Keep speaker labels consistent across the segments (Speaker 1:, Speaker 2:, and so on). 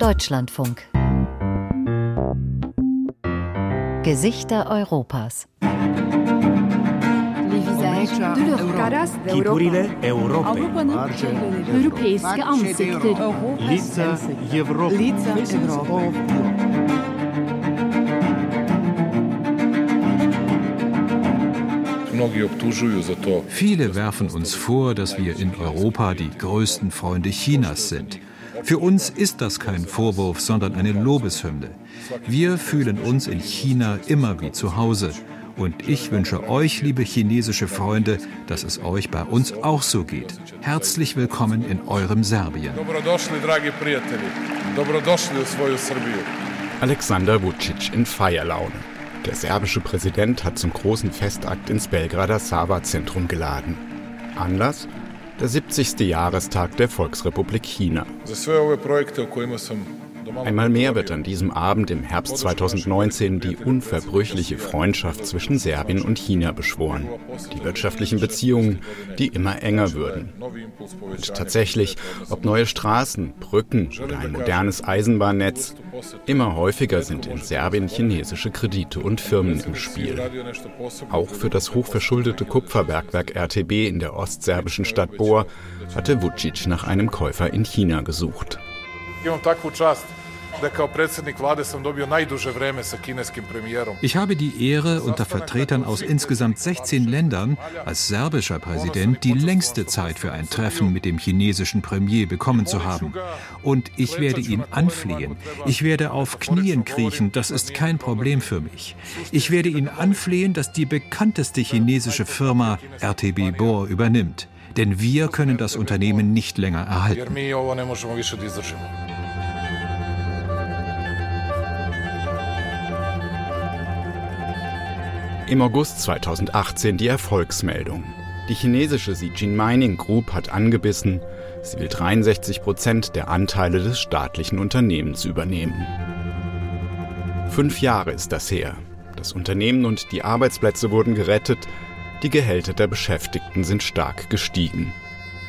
Speaker 1: Deutschlandfunk. Gesichter Europas.
Speaker 2: Die Brille
Speaker 3: Europa. Europejskie
Speaker 2: Ansichter. Lica Europy. Lica Europy.
Speaker 4: Viele werfen uns vor, dass wir in Europa die größten Freunde Chinas sind. Für uns ist das kein Vorwurf, sondern eine Lobeshymne. Wir fühlen uns in China immer wie zu Hause. Und ich wünsche euch, liebe chinesische Freunde, dass es euch bei uns auch so geht. Herzlich willkommen in eurem Serbien.
Speaker 5: Alexander Vucic in Feierlaune. Der serbische Präsident hat zum großen Festakt ins Belgrader Sava-Zentrum geladen. Anlass? Der 70. Jahrestag der Volksrepublik China. Einmal mehr wird an diesem Abend im Herbst 2019 die unverbrüchliche Freundschaft zwischen Serbien und China beschworen. Die wirtschaftlichen Beziehungen, die immer enger würden. Und tatsächlich, ob neue Straßen, Brücken oder ein modernes Eisenbahnnetz, immer häufiger sind in Serbien chinesische Kredite und Firmen im Spiel. Auch für das hochverschuldete Kupferbergwerk RTB in der ostserbischen Stadt Bor hatte Vucic nach einem Käufer in China gesucht.
Speaker 4: Ich habe die Ehre, unter Vertretern aus insgesamt 16 Ländern als serbischer Präsident die längste Zeit für ein Treffen mit dem chinesischen Premier bekommen zu haben. Und ich werde ihn anflehen. Ich werde auf Knien kriechen, das ist kein Problem für mich. Ich werde ihn anflehen, dass die bekannteste chinesische Firma RTB Bor übernimmt. Denn wir können das Unternehmen nicht länger erhalten.
Speaker 5: Im August 2018 die Erfolgsmeldung. Die chinesische Zijin Mining Group hat angebissen, sie will 63 Prozent der Anteile des staatlichen Unternehmens übernehmen. Fünf Jahre ist das her. Das Unternehmen und die Arbeitsplätze wurden gerettet, die Gehälter der Beschäftigten sind stark gestiegen.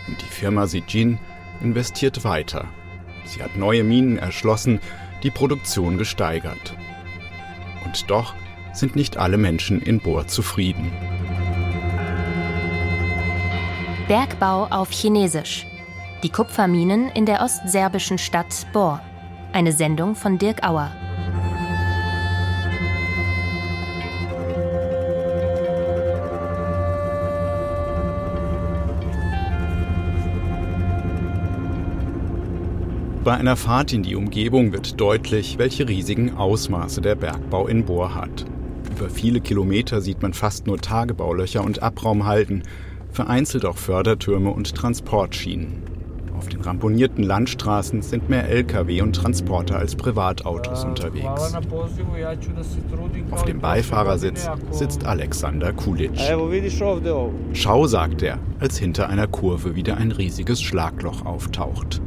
Speaker 5: Und die Firma Zijin investiert weiter. Sie hat neue Minen erschlossen, die Produktion gesteigert. Und doch sind nicht alle Menschen in Bohr zufrieden.
Speaker 1: Bergbau auf Chinesisch. Die Kupferminen in der ostserbischen Stadt Bor. Eine Sendung von Dirk Auer.
Speaker 5: Bei einer Fahrt in die Umgebung wird deutlich, welche riesigen Ausmaße der Bergbau in Bohr hat. Über viele Kilometer sieht man fast nur Tagebaulöcher und Abraumhalden, vereinzelt auch Fördertürme und Transportschienen. Auf den ramponierten Landstraßen sind mehr Lkw und Transporter als Privatautos unterwegs. Auf dem Beifahrersitz sitzt Alexander Kulic. Schau, sagt er, als hinter einer Kurve wieder ein riesiges Schlagloch auftaucht.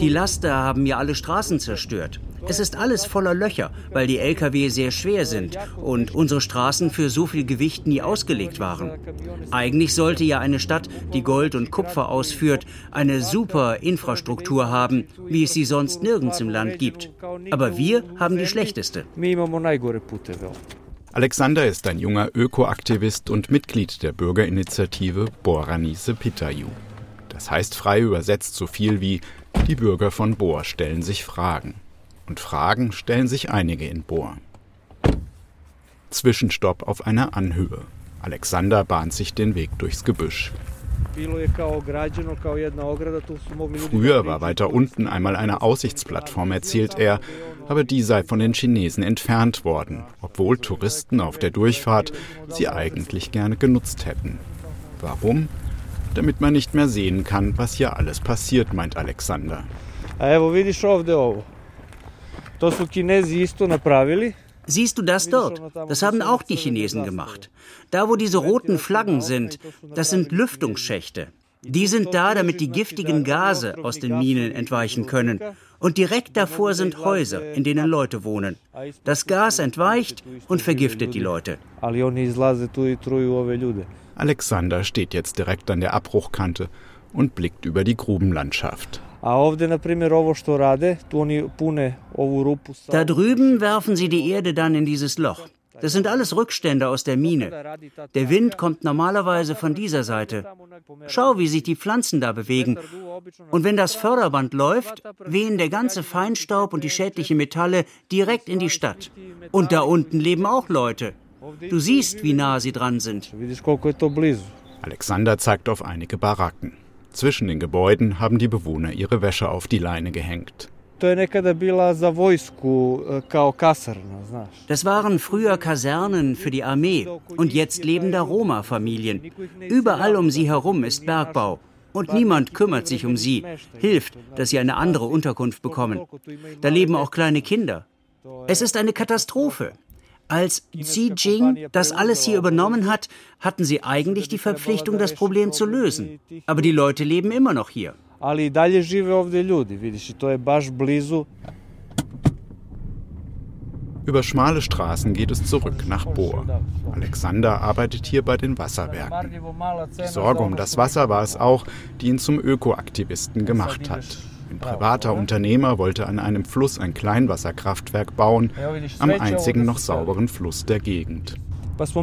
Speaker 6: Die Laster haben ja alle Straßen zerstört. Es ist alles voller Löcher, weil die Lkw sehr schwer sind und unsere Straßen für so viel Gewicht nie ausgelegt waren. Eigentlich sollte ja eine Stadt, die Gold und Kupfer ausführt, eine super Infrastruktur haben, wie es sie sonst nirgends im Land gibt. Aber wir haben die schlechteste.
Speaker 5: Alexander ist ein junger Ökoaktivist und Mitglied der Bürgerinitiative Boranise Pitayu. Das heißt frei übersetzt so viel wie die Bürger von Bohr stellen sich Fragen. Und Fragen stellen sich einige in Bohr. Zwischenstopp auf einer Anhöhe. Alexander bahnt sich den Weg durchs Gebüsch. Früher war weiter unten einmal eine Aussichtsplattform, erzählt er, aber die sei von den Chinesen entfernt worden, obwohl Touristen auf der Durchfahrt sie eigentlich gerne genutzt hätten. Warum? Damit man nicht mehr sehen kann, was hier alles passiert, meint Alexander.
Speaker 6: Siehst du das dort? Das haben auch die Chinesen gemacht. Da, wo diese roten Flaggen sind, das sind Lüftungsschächte. Die sind da, damit die giftigen Gase aus den Minen entweichen können. Und direkt davor sind Häuser, in denen Leute wohnen. Das Gas entweicht und vergiftet die Leute.
Speaker 5: Alexander steht jetzt direkt an der Abbruchkante und blickt über die Grubenlandschaft.
Speaker 6: Da drüben werfen sie die Erde dann in dieses Loch. Das sind alles Rückstände aus der Mine. Der Wind kommt normalerweise von dieser Seite. Schau, wie sich die Pflanzen da bewegen. Und wenn das Förderband läuft, wehen der ganze Feinstaub und die schädlichen Metalle direkt in die Stadt. Und da unten leben auch Leute. Du siehst, wie nah sie dran sind.
Speaker 5: Alexander zeigt auf einige Baracken. Zwischen den Gebäuden haben die Bewohner ihre Wäsche auf die Leine gehängt.
Speaker 6: Das waren früher Kasernen für die Armee und jetzt leben da Roma-Familien. Überall um sie herum ist Bergbau. Und niemand kümmert sich um sie, hilft, dass sie eine andere Unterkunft bekommen. Da leben auch kleine Kinder. Es ist eine Katastrophe. Als Xi Jinping das alles hier übernommen hat, hatten sie eigentlich die Verpflichtung, das Problem zu lösen. Aber die Leute leben immer noch hier.
Speaker 5: Über schmale Straßen geht es zurück nach Bohr. Alexander arbeitet hier bei den Wasserwerken. Die Sorge um das Wasser war es auch, die ihn zum Ökoaktivisten gemacht hat. Ein privater Unternehmer wollte an einem Fluss ein Kleinwasserkraftwerk bauen, am einzigen noch sauberen Fluss der Gegend.
Speaker 6: Das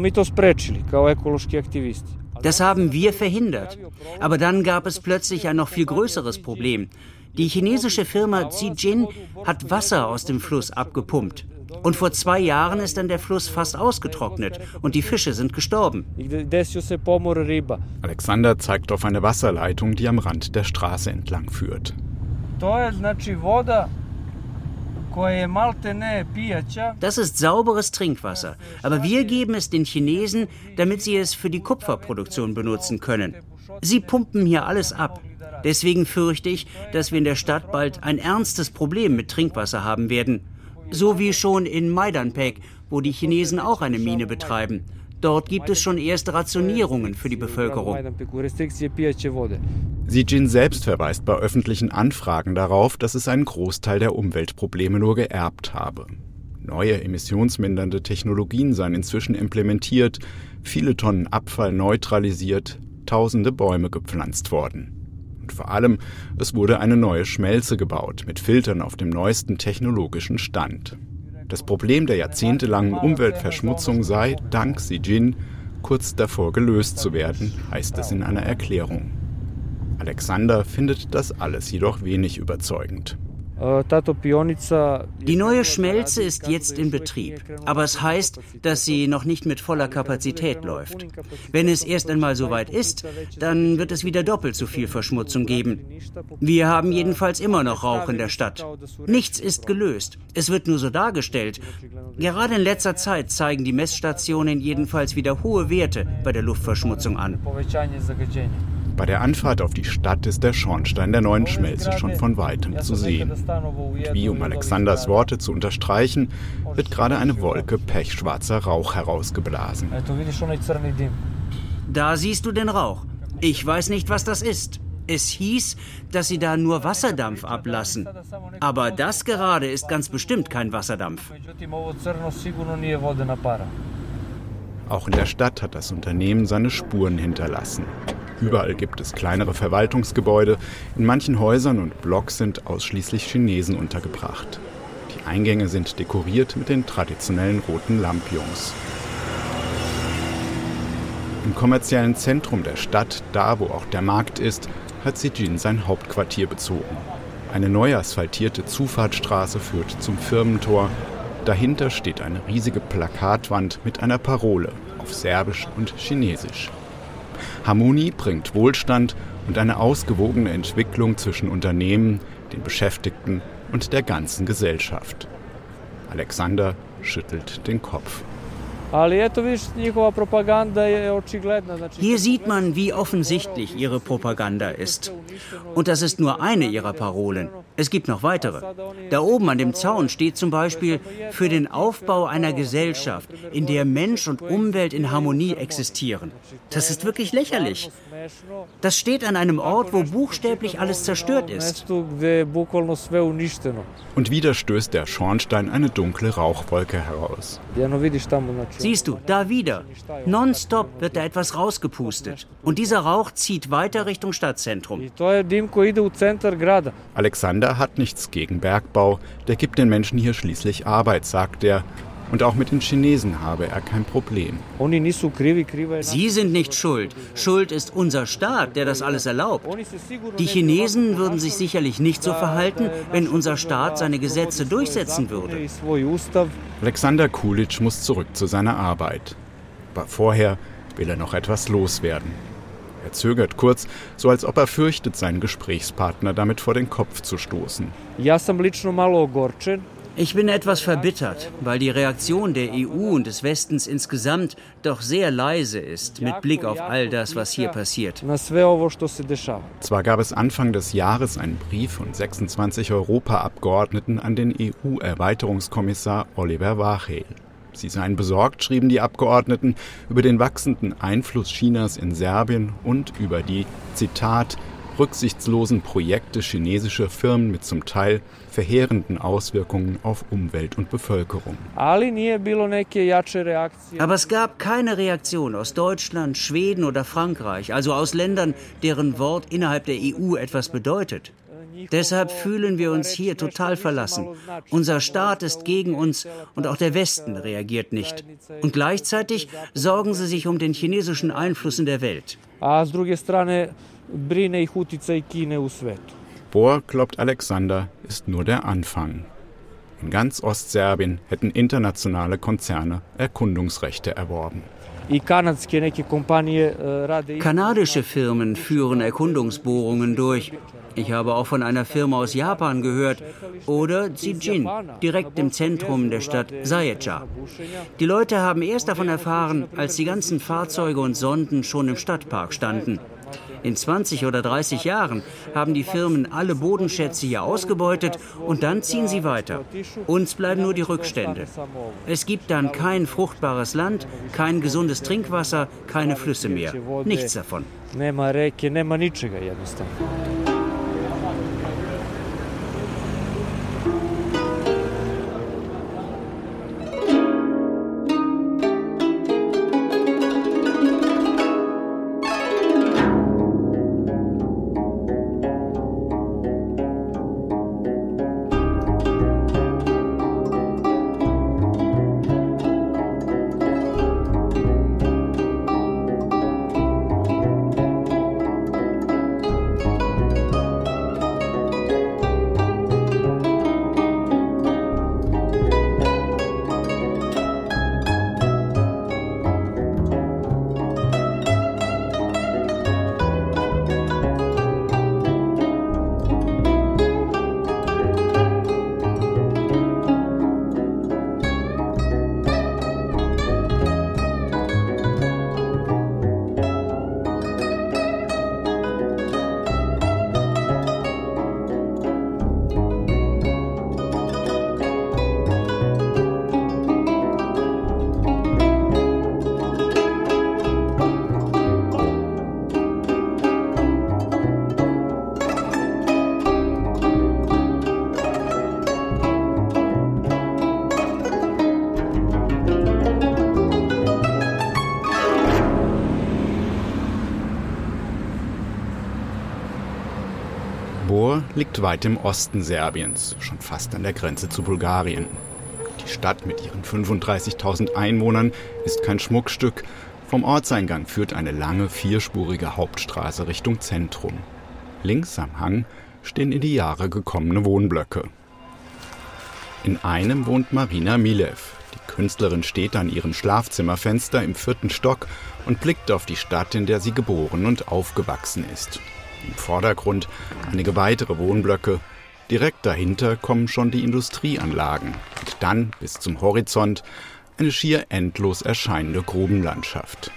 Speaker 6: haben wir verhindert. Aber dann gab es plötzlich ein noch viel größeres Problem. Die chinesische Firma Zijin hat Wasser aus dem Fluss abgepumpt. Und vor zwei Jahren ist dann der Fluss fast ausgetrocknet und die Fische sind gestorben.
Speaker 5: Alexander zeigt auf eine Wasserleitung, die am Rand der Straße entlang führt.
Speaker 6: Das ist sauberes Trinkwasser, aber wir geben es den Chinesen, damit sie es für die Kupferproduktion benutzen können. Sie pumpen hier alles ab. Deswegen fürchte ich, dass wir in der Stadt bald ein ernstes Problem mit Trinkwasser haben werden. So wie schon in Maidanpek, wo die Chinesen auch eine Mine betreiben. Dort gibt es schon erste Rationierungen für die Bevölkerung.
Speaker 5: Xi Jin selbst verweist bei öffentlichen Anfragen darauf, dass es einen Großteil der Umweltprobleme nur geerbt habe. Neue emissionsmindernde Technologien seien inzwischen implementiert, viele Tonnen Abfall neutralisiert, tausende Bäume gepflanzt worden. Und vor allem, es wurde eine neue Schmelze gebaut mit Filtern auf dem neuesten technologischen Stand. Das Problem der jahrzehntelangen Umweltverschmutzung sei, dank Xi Jin, kurz davor gelöst zu werden, heißt es in einer Erklärung. Alexander findet das alles jedoch wenig überzeugend.
Speaker 6: Die neue Schmelze ist jetzt in Betrieb, aber es heißt, dass sie noch nicht mit voller Kapazität läuft. Wenn es erst einmal soweit ist, dann wird es wieder doppelt so viel Verschmutzung geben. Wir haben jedenfalls immer noch Rauch in der Stadt. Nichts ist gelöst. Es wird nur so dargestellt. Gerade in letzter Zeit zeigen die Messstationen jedenfalls wieder hohe Werte bei der Luftverschmutzung an.
Speaker 5: Bei der Anfahrt auf die Stadt ist der Schornstein der neuen Schmelze schon von weitem zu sehen. Und wie um Alexanders Worte zu unterstreichen, wird gerade eine Wolke pechschwarzer Rauch herausgeblasen.
Speaker 6: Da siehst du den Rauch. Ich weiß nicht, was das ist. Es hieß, dass sie da nur Wasserdampf ablassen. Aber das gerade ist ganz bestimmt kein Wasserdampf.
Speaker 5: Auch in der Stadt hat das Unternehmen seine Spuren hinterlassen. Überall gibt es kleinere Verwaltungsgebäude. In manchen Häusern und Blocks sind ausschließlich Chinesen untergebracht. Die Eingänge sind dekoriert mit den traditionellen roten Lampions. Im kommerziellen Zentrum der Stadt, da wo auch der Markt ist, hat Sijin sein Hauptquartier bezogen. Eine neu asphaltierte Zufahrtsstraße führt zum Firmentor. Dahinter steht eine riesige Plakatwand mit einer Parole auf Serbisch und Chinesisch. Harmonie bringt Wohlstand und eine ausgewogene Entwicklung zwischen Unternehmen, den Beschäftigten und der ganzen Gesellschaft. Alexander schüttelt den Kopf.
Speaker 6: Hier sieht man, wie offensichtlich ihre Propaganda ist. Und das ist nur eine ihrer Parolen. Es gibt noch weitere. Da oben an dem Zaun steht zum Beispiel für den Aufbau einer Gesellschaft, in der Mensch und Umwelt in Harmonie existieren. Das ist wirklich lächerlich. Das steht an einem Ort, wo buchstäblich alles zerstört ist.
Speaker 5: Und wieder stößt der Schornstein eine dunkle Rauchwolke heraus.
Speaker 6: Siehst du, da wieder. Nonstop wird da etwas rausgepustet. Und dieser Rauch zieht weiter Richtung Stadtzentrum.
Speaker 5: Alexander hat nichts gegen Bergbau. Der gibt den Menschen hier schließlich Arbeit, sagt er. Und auch mit den Chinesen habe er kein Problem.
Speaker 6: Sie sind nicht schuld. Schuld ist unser Staat, der das alles erlaubt. Die Chinesen würden sich sicherlich nicht so verhalten, wenn unser Staat seine Gesetze durchsetzen würde.
Speaker 5: Alexander Kulitsch muss zurück zu seiner Arbeit. Aber vorher will er noch etwas loswerden. Er zögert kurz, so als ob er fürchtet, seinen Gesprächspartner damit vor den Kopf zu stoßen.
Speaker 6: Ich bin etwas verbittert, weil die Reaktion der EU und des Westens insgesamt doch sehr leise ist mit Blick auf all das, was hier passiert.
Speaker 5: Zwar gab es Anfang des Jahres einen Brief von 26 Europaabgeordneten an den EU-Erweiterungskommissar Oliver Wachel. Sie seien besorgt, schrieben die Abgeordneten, über den wachsenden Einfluss Chinas in Serbien und über die, Zitat, rücksichtslosen Projekte chinesischer Firmen mit zum Teil verheerenden Auswirkungen auf Umwelt und Bevölkerung.
Speaker 6: Aber es gab keine Reaktion aus Deutschland, Schweden oder Frankreich, also aus Ländern, deren Wort innerhalb der EU etwas bedeutet. Deshalb fühlen wir uns hier total verlassen. Unser Staat ist gegen uns und auch der Westen reagiert nicht. Und gleichzeitig sorgen sie sich um den chinesischen Einfluss in der Welt
Speaker 5: brine ih uticaj Kine u svetu. Bohr, glaubt Alexander, ist nur der Anfang. In ganz Ostserbien hätten internationale Konzerne Erkundungsrechte erworben.
Speaker 6: Eh, Kanadische Firmen führen Erkundungsbohrungen durch. Ich habe auch von einer Firma aus Japan gehört. Oder Zijin, direkt im Zentrum der Stadt Saecha. Die Leute haben erst davon erfahren, als die ganzen Fahrzeuge und Sonden schon im Stadtpark standen. In 20 oder 30 Jahren haben die Firmen alle Bodenschätze hier ausgebeutet und dann ziehen sie weiter. Uns bleiben nur die Rückstände. Es gibt dann kein fruchtbares Land, kein gesundes Trinkwasser, keine Flüsse mehr. Nichts davon. Nema reke, nema ničega jednostavno.
Speaker 5: Liegt weit im Osten Serbiens, schon fast an der Grenze zu Bulgarien. Die Stadt mit ihren 35.000 Einwohnern ist kein Schmuckstück. Vom Ortseingang führt eine lange vierspurige Hauptstraße Richtung Zentrum. Links am Hang stehen in die Jahre gekommene Wohnblöcke. In einem wohnt Marina Milev. Die Künstlerin steht an ihrem Schlafzimmerfenster im vierten Stock und blickt auf die Stadt, in der sie geboren und aufgewachsen ist. Im Vordergrund einige weitere Wohnblöcke. Direkt dahinter kommen schon die Industrieanlagen. Und dann bis zum Horizont eine schier endlos erscheinende Grubenlandschaft.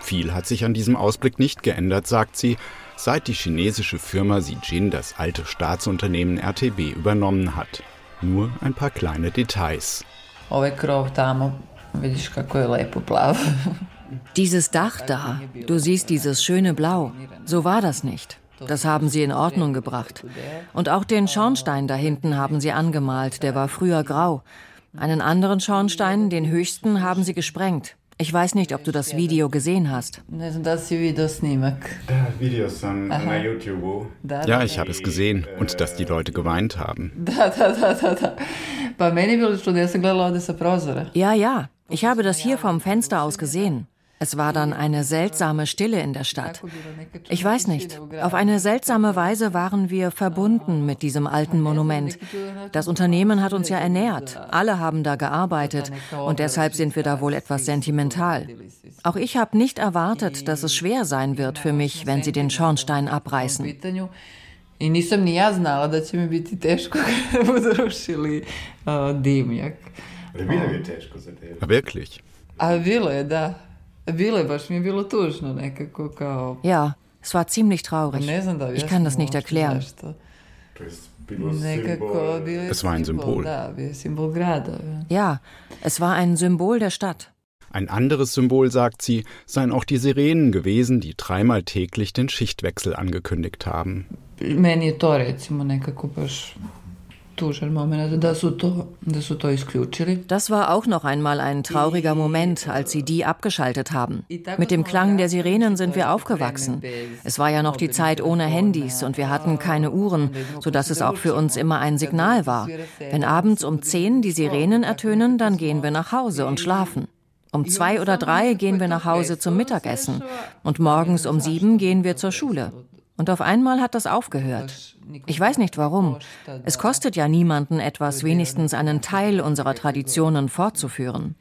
Speaker 5: Viel hat sich an diesem Ausblick nicht geändert, sagt sie, seit die chinesische Firma Zijin das alte Staatsunternehmen RTB übernommen hat. Nur ein paar kleine Details. Ovaj krov tamo,
Speaker 7: vidiš kako je. Dieses Dach da, du siehst dieses schöne Blau. So war das nicht. Das haben sie in Ordnung gebracht. Und auch den Schornstein da hinten haben sie angemalt, der war früher grau. Einen anderen Schornstein, den höchsten, haben sie gesprengt. Ich weiß nicht, ob du das Video gesehen hast.
Speaker 5: Ja, ich habe es gesehen und dass die Leute geweint haben.
Speaker 7: Ja, ja, ich habe das hier vom Fenster aus gesehen. Es war dann eine seltsame Stille in der Stadt. Ich weiß nicht, auf eine seltsame Weise waren wir verbunden mit diesem alten Monument. Das Unternehmen hat uns ja ernährt, alle haben da gearbeitet und deshalb sind wir da wohl etwas sentimental. Auch ich habe nicht erwartet, dass es schwer sein wird für mich, wenn sie den Schornstein abreißen. I nisam ni ja znala da će mi biti teško kada budu rušili
Speaker 5: dimnjak. Wirklich?
Speaker 7: A bilo je, da. Ja, es war ziemlich traurig. Ich kann das nicht erklären.
Speaker 5: Es war ein Symbol.
Speaker 7: Ja, es war ein Symbol der Stadt.
Speaker 5: Ein anderes Symbol, sagt sie, seien auch die Sirenen gewesen, die dreimal täglich den Schichtwechsel angekündigt haben. Meni je to recimo nekako baš
Speaker 7: das war auch noch einmal ein trauriger Moment, als sie die abgeschaltet haben. Mit dem Klang der Sirenen sind wir aufgewachsen. Es war ja noch die Zeit ohne Handys und wir hatten keine Uhren, sodass es auch für uns immer ein Signal war. Wenn abends um zehn die Sirenen ertönen, dann gehen wir nach Hause und schlafen. Um zwei oder drei gehen wir nach Hause zum Mittagessen und morgens um sieben gehen wir zur Schule. Und auf einmal hat das aufgehört. Ich weiß nicht warum. Es kostet ja niemanden etwas, wenigstens einen Teil unserer Traditionen fortzuführen.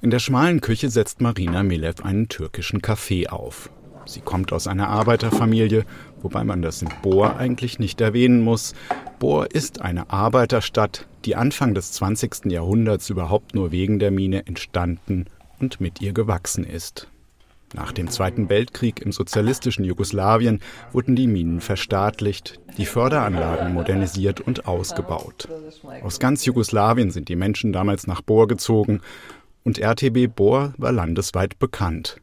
Speaker 5: In der schmalen Küche setzt Marina Milev einen türkischen Kaffee auf. Sie kommt aus einer Arbeiterfamilie, wobei man das in Bor eigentlich nicht erwähnen muss. Bor ist eine Arbeiterstadt, die Anfang des 20. Jahrhunderts überhaupt nur wegen der Mine entstanden und mit ihr gewachsen ist. Nach dem Zweiten Weltkrieg im sozialistischen Jugoslawien wurden die Minen verstaatlicht, die Förderanlagen modernisiert und ausgebaut. Aus ganz Jugoslawien sind die Menschen damals nach Bor gezogen und RTB Bor war landesweit bekannt.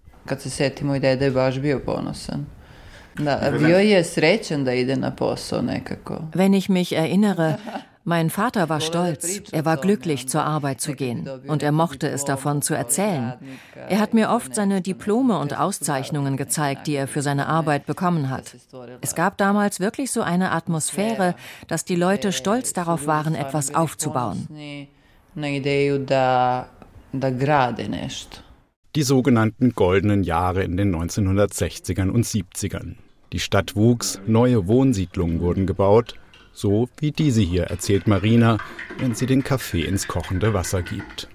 Speaker 7: Wenn ich mich erinnere, mein Vater war stolz, er war glücklich, zur Arbeit zu gehen und er mochte es davon zu erzählen. Er hat mir oft seine Diplome und Auszeichnungen gezeigt, die er für seine Arbeit bekommen hat. Es gab damals wirklich so eine Atmosphäre, dass die Leute stolz darauf waren, etwas aufzubauen.
Speaker 5: Die sogenannten goldenen Jahre in den 1960ern und 70ern. Die Stadt wuchs, neue Wohnsiedlungen wurden gebaut so wie diese hier, erzählt Marina, wenn sie den Kaffee ins kochende Wasser gibt.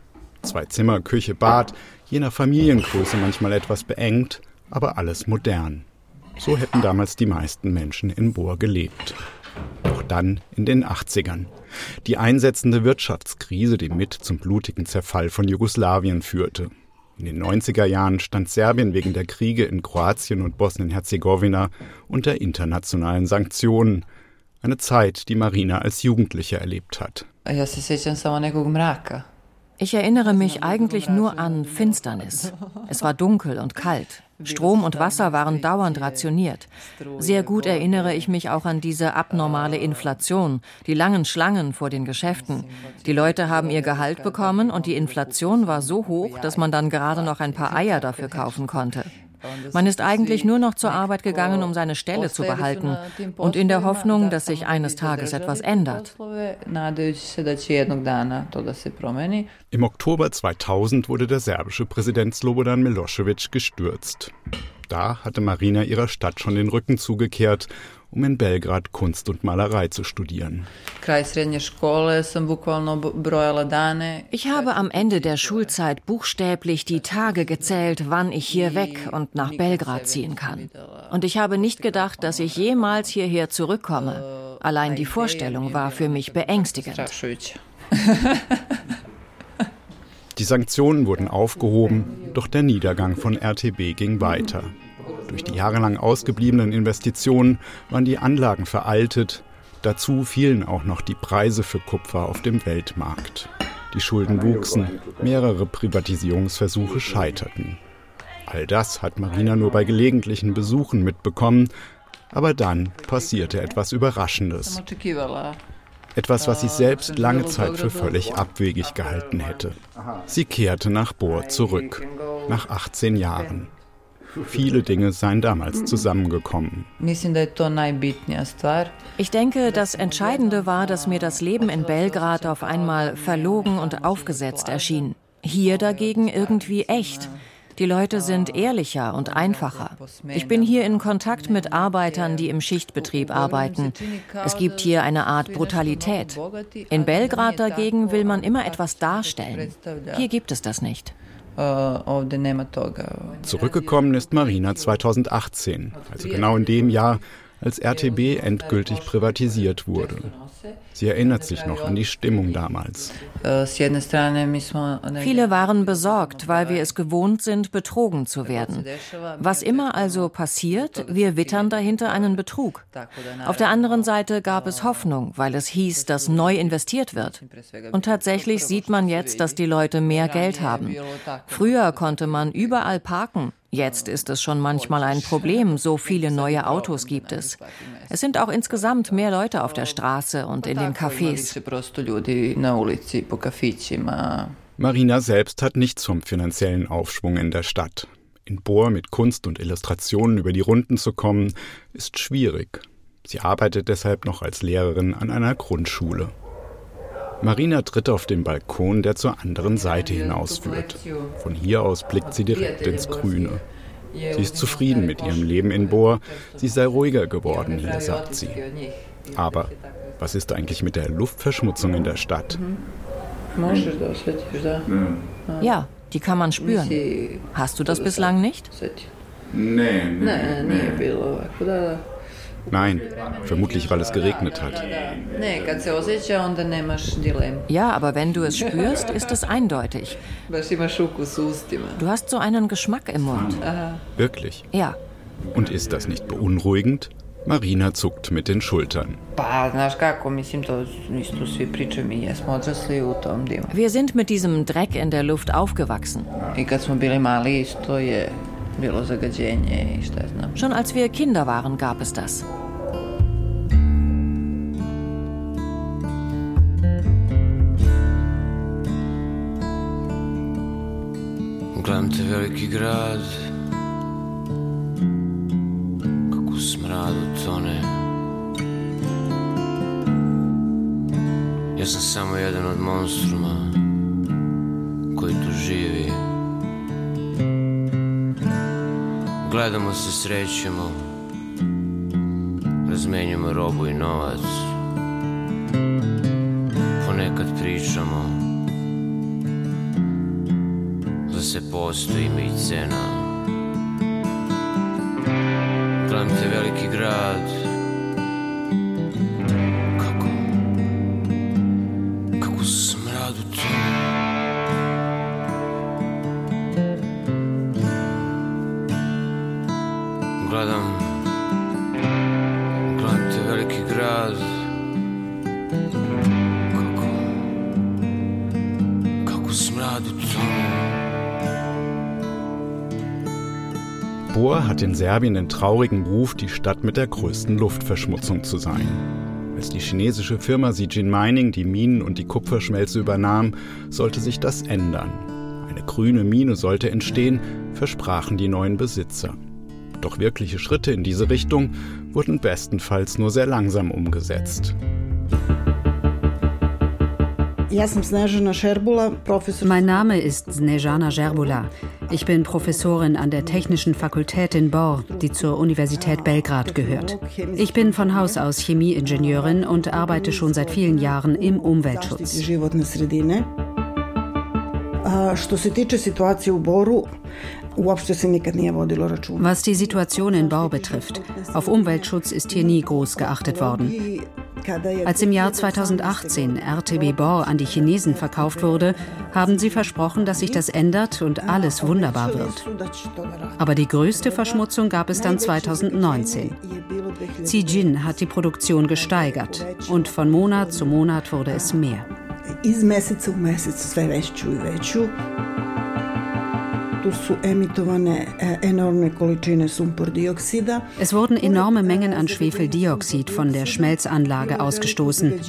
Speaker 5: Zwei Zimmer, Küche, Bad, je nach Familiengröße manchmal etwas beengt, aber alles modern. So hätten damals die meisten Menschen in Bohr gelebt. Doch dann in den 80ern. Die einsetzende Wirtschaftskrise, die mit zum blutigen Zerfall von Jugoslawien führte. In den 90er Jahren stand Serbien wegen der Kriege in Kroatien und Bosnien-Herzegowina unter internationalen Sanktionen. Eine Zeit, die Marina als Jugendliche erlebt hat.
Speaker 7: Ich erinnere mich eigentlich nur an Finsternis. Es war dunkel und kalt. Strom und Wasser waren dauernd rationiert. Sehr gut erinnere ich mich auch an diese abnormale Inflation, die langen Schlangen vor den Geschäften. Die Leute haben ihr Gehalt bekommen und die Inflation war so hoch, dass man dann gerade noch ein paar Eier dafür kaufen konnte. Man ist eigentlich nur noch zur Arbeit gegangen, um seine Stelle zu behalten und in der Hoffnung, dass sich eines Tages etwas ändert.
Speaker 5: Im Oktober 2000 wurde der serbische Präsident Slobodan Milosevic gestürzt. Da hatte Marina ihrer Stadt schon den Rücken zugekehrt um in Belgrad Kunst und Malerei zu studieren.
Speaker 7: Ich habe am Ende der Schulzeit buchstäblich die Tage gezählt, wann ich hier weg und nach Belgrad ziehen kann. Und ich habe nicht gedacht, dass ich jemals hierher zurückkomme. Allein die Vorstellung war für mich beängstigend.
Speaker 5: Die Sanktionen wurden aufgehoben, doch der Niedergang von RTB ging weiter. Durch die jahrelang ausgebliebenen Investitionen waren die Anlagen veraltet. Dazu fielen auch noch die Preise für Kupfer auf dem Weltmarkt. Die Schulden wuchsen, mehrere Privatisierungsversuche scheiterten. All das hat Marina nur bei gelegentlichen Besuchen mitbekommen, aber dann passierte etwas Überraschendes. Etwas, was sie selbst lange Zeit für völlig abwegig gehalten hätte. Sie kehrte nach Bor zurück, nach 18 Jahren. Viele Dinge seien damals zusammengekommen.
Speaker 7: Ich denke, das Entscheidende war, dass mir das Leben in Belgrad auf einmal verlogen und aufgesetzt erschien. Hier dagegen irgendwie echt. Die Leute sind ehrlicher und einfacher. Ich bin hier in Kontakt mit Arbeitern, die im Schichtbetrieb arbeiten. Es gibt hier eine Art Brutalität. In Belgrad dagegen will man immer etwas darstellen. Hier gibt es das nicht.
Speaker 5: Zurückgekommen ist Marina 2018, also genau in dem Jahr, als RTB endgültig privatisiert wurde. Sie erinnert sich noch an die Stimmung damals.
Speaker 7: Viele waren besorgt, weil wir es gewohnt sind, betrogen zu werden. Was immer also passiert, wir wittern dahinter einen Betrug. Auf der anderen Seite gab es Hoffnung, weil es hieß, dass neu investiert wird. Und tatsächlich sieht man jetzt, dass die Leute mehr Geld haben. Früher konnte man überall parken. Jetzt ist es schon manchmal ein Problem, so viele neue Autos gibt es. Es sind auch insgesamt mehr Leute auf der Straße und in den Cafés.
Speaker 5: Marina selbst hat nichts vom finanziellen Aufschwung in der Stadt. In Bohr mit Kunst und Illustrationen über die Runden zu kommen, ist schwierig. Sie arbeitet deshalb noch als Lehrerin an einer Grundschule. Marina tritt auf den Balkon, der zur anderen Seite hinausführt. Von hier aus blickt sie direkt ins Grüne. Sie ist zufrieden mit ihrem Leben in Bohr. Sie sei ruhiger geworden hier, sagt sie. Aber was ist eigentlich mit der Luftverschmutzung in der Stadt?
Speaker 7: Ja, die kann man spüren. Hast du das bislang nicht?
Speaker 5: Nee, nee, nee. Nein, vermutlich weil es geregnet hat.
Speaker 7: Ja, aber wenn du es spürst, ist es eindeutig. Du hast so einen Geschmack im Mund.
Speaker 5: Wirklich?
Speaker 7: Ja.
Speaker 5: Und ist das nicht beunruhigend? Marina zuckt mit den Schultern.
Speaker 7: Wir sind mit diesem Dreck in der Luft aufgewachsen. Schon als wir Kinder waren, gab es das. Gledam te veliki grad. Kako smradu tone Ja sam samo jedan od monstruma Gledamo se, srećemo. Razmenjujemo robu i novac. Ponekad pričamo. Za se postoji ime i cena. Gledam te veliki grad
Speaker 5: hat in Serbien den traurigen Ruf, die Stadt mit der größten Luftverschmutzung zu sein. Als die chinesische Firma Zijin Mining die Minen und die Kupferschmelze übernahm, sollte sich das ändern. Eine grüne Mine sollte entstehen, versprachen die neuen Besitzer. Doch wirkliche Schritte in diese Richtung wurden bestenfalls nur sehr langsam umgesetzt.
Speaker 8: Mein Name ist Snejana Scherbula. Ich bin Professorin an der Technischen Fakultät in Bor, die zur Universität Belgrad gehört. Ich bin von Haus aus Chemieingenieurin und arbeite schon seit vielen Jahren im Umweltschutz. Was die Situation in Bor betrifft, auf Umweltschutz ist hier nie groß geachtet worden. Als im Jahr 2018 RTB Bor an die Chinesen verkauft wurde, haben sie versprochen, dass sich das ändert und alles wunderbar wird. Aber die größte Verschmutzung gab es dann 2019. Xi Jin hat die Produktion gesteigert und von Monat zu Monat wurde es mehr. Es wurden enorme Mengen an Schwefeldioxid von der Schmelzanlage ausgestoßen.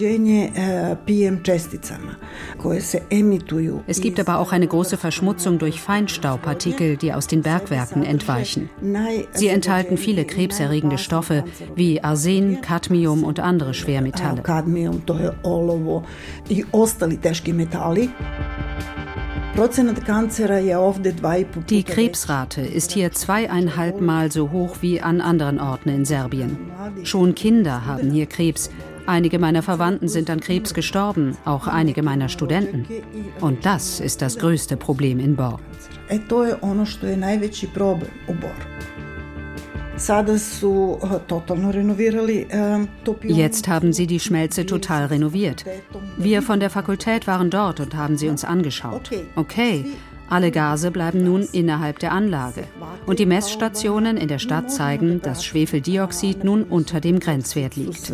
Speaker 8: Es gibt aber auch eine große Verschmutzung durch Feinstaubpartikel, die aus den Bergwerken entweichen. Sie enthalten viele krebserregende Stoffe wie Arsen, Cadmium und andere Schwermetalle. Die Krebsrate ist hier zweieinhalb Mal so hoch wie an anderen Orten in Serbien. Schon Kinder haben hier Krebs. Einige meiner Verwandten sind an Krebs gestorben, auch einige meiner Studenten. Und das ist das größte Problem in Bor. Jetzt haben sie die Schmelze total renoviert. Wir von der Fakultät waren dort und haben sie uns angeschaut. Okay, alle Gase bleiben nun innerhalb der Anlage. Und die Messstationen in der Stadt zeigen, dass Schwefeldioxid nun unter dem Grenzwert liegt.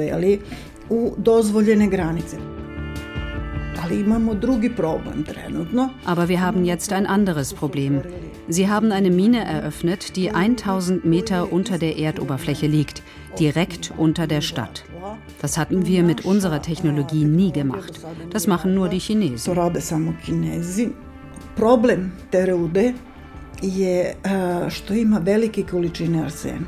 Speaker 8: Aber wir haben jetzt ein anderes Problem. Sie haben eine Mine eröffnet, die 1000 Meter unter der Erdoberfläche liegt, direkt unter der Stadt. Das hatten wir mit unserer Technologie nie gemacht. Das machen nur die Chinesen.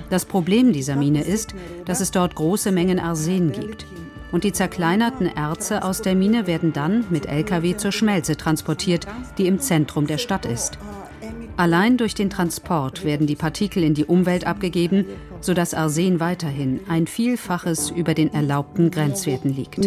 Speaker 8: Das Problem dieser Mine ist, dass es dort große Mengen Arsen gibt und die zerkleinerten Erze aus der Mine werden dann mit Lkw zur Schmelze transportiert, die im Zentrum der Stadt ist. Allein durch den Transport werden die Partikel in die Umwelt abgegeben, sodass Arsen weiterhin ein Vielfaches über den erlaubten Grenzwerten liegt.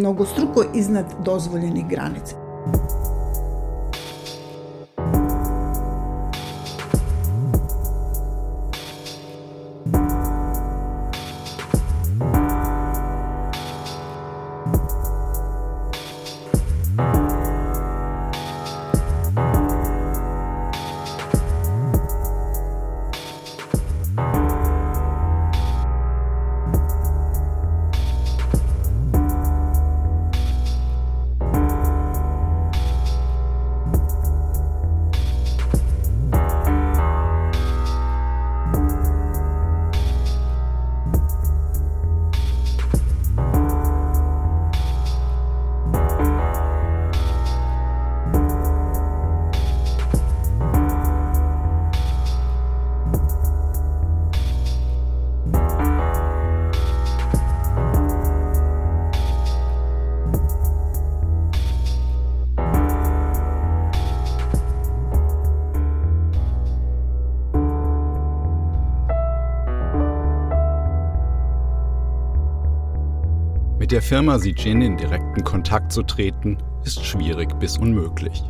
Speaker 5: Der Firma Sijin in direkten Kontakt zu treten, ist schwierig bis unmöglich.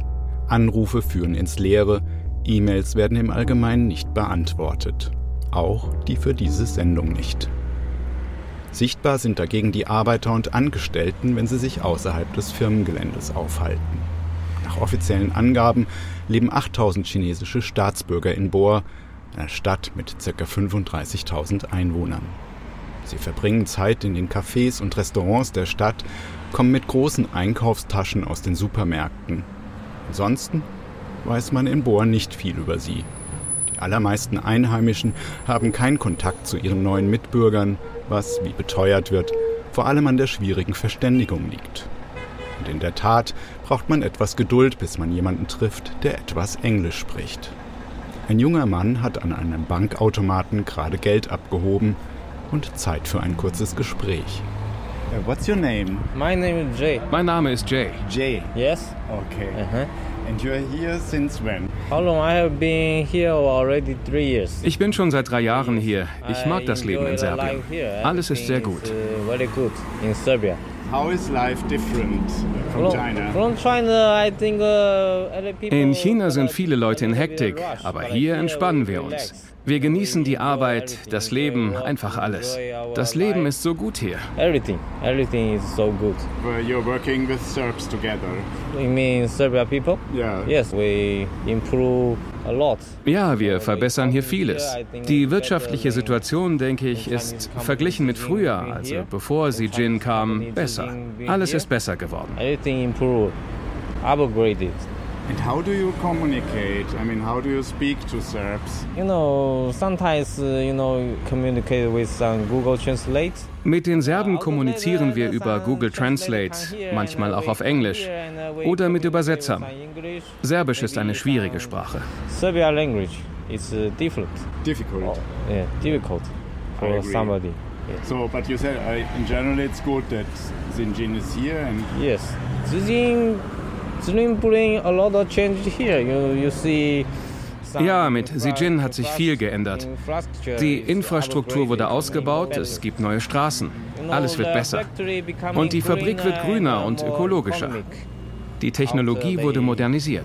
Speaker 5: Anrufe führen ins Leere, E-Mails werden im Allgemeinen nicht beantwortet. Auch die für diese Sendung nicht. Sichtbar sind dagegen die Arbeiter und Angestellten, wenn sie sich außerhalb des Firmengeländes aufhalten. Nach offiziellen Angaben leben 8000 chinesische Staatsbürger in Boer, einer Stadt mit ca. 35.000 Einwohnern. Sie verbringen Zeit in den Cafés und Restaurants der Stadt, kommen mit großen Einkaufstaschen aus den Supermärkten. Ansonsten weiß man in Bohr nicht viel über sie. Die allermeisten Einheimischen haben keinen Kontakt zu ihren neuen Mitbürgern, was, wie beteuert wird, vor allem an der schwierigen Verständigung liegt. Und in der Tat braucht man etwas Geduld, bis man jemanden trifft, der etwas Englisch spricht. Ein junger Mann hat an einem Bankautomaten gerade Geld abgehoben und Zeit für ein kurzes Gespräch.
Speaker 9: Uh, what's your name?
Speaker 10: My name is Jay.
Speaker 11: Mein Name ist Jay.
Speaker 9: Jay?
Speaker 10: Yes.
Speaker 9: Okay. Uh -huh. And you're here since when?
Speaker 10: How long I have been here already three years.
Speaker 11: Ich bin schon seit drei Jahren hier. Ich mag das Leben in Serbien. Alles ist sehr gut.
Speaker 10: Uh, very good in Serbia.
Speaker 9: How is life different from China?
Speaker 10: From China, I think
Speaker 11: In China sind viele Leute in Hektik, aber hier entspannen wir uns. Wir genießen die Arbeit, das Leben, einfach alles. Das Leben ist so gut hier.
Speaker 10: Everything, everything is so good.
Speaker 9: You're working with Serbs together.
Speaker 10: You mean Serbia people?
Speaker 9: Yeah.
Speaker 10: Yes, we improve a lot.
Speaker 11: Ja, wir verbessern hier vieles. Die wirtschaftliche Situation, denke ich, ist verglichen mit früher, also bevor Sie Jin kam, besser. Alles ist besser geworden.
Speaker 10: Everything improved, upgraded.
Speaker 9: And how do you communicate? I mean, how do you speak to Serbs?
Speaker 10: You know, sometimes, uh, you know, communicate with um, Google Translate.
Speaker 11: Mit den Serben kommunizieren wir über Google Translate, manchmal auch auf Englisch oder mit Übersetzern. Serbisch ist eine schwierige Sprache.
Speaker 10: Serbia language is uh, difficult.
Speaker 9: Difficult.
Speaker 10: Oh, yeah, difficult for somebody.
Speaker 9: Yeah. So, but you said uh, in general it's good that Zinjin is here and
Speaker 10: yes, Zinjin, Zinjin bring a lot of change here. You you see.
Speaker 11: Ja, mit Sijin hat sich viel geändert. Die Infrastruktur wurde ausgebaut, es gibt neue Straßen. Alles wird besser. Und die Fabrik wird grüner und ökologischer. Die Technologie wurde modernisiert.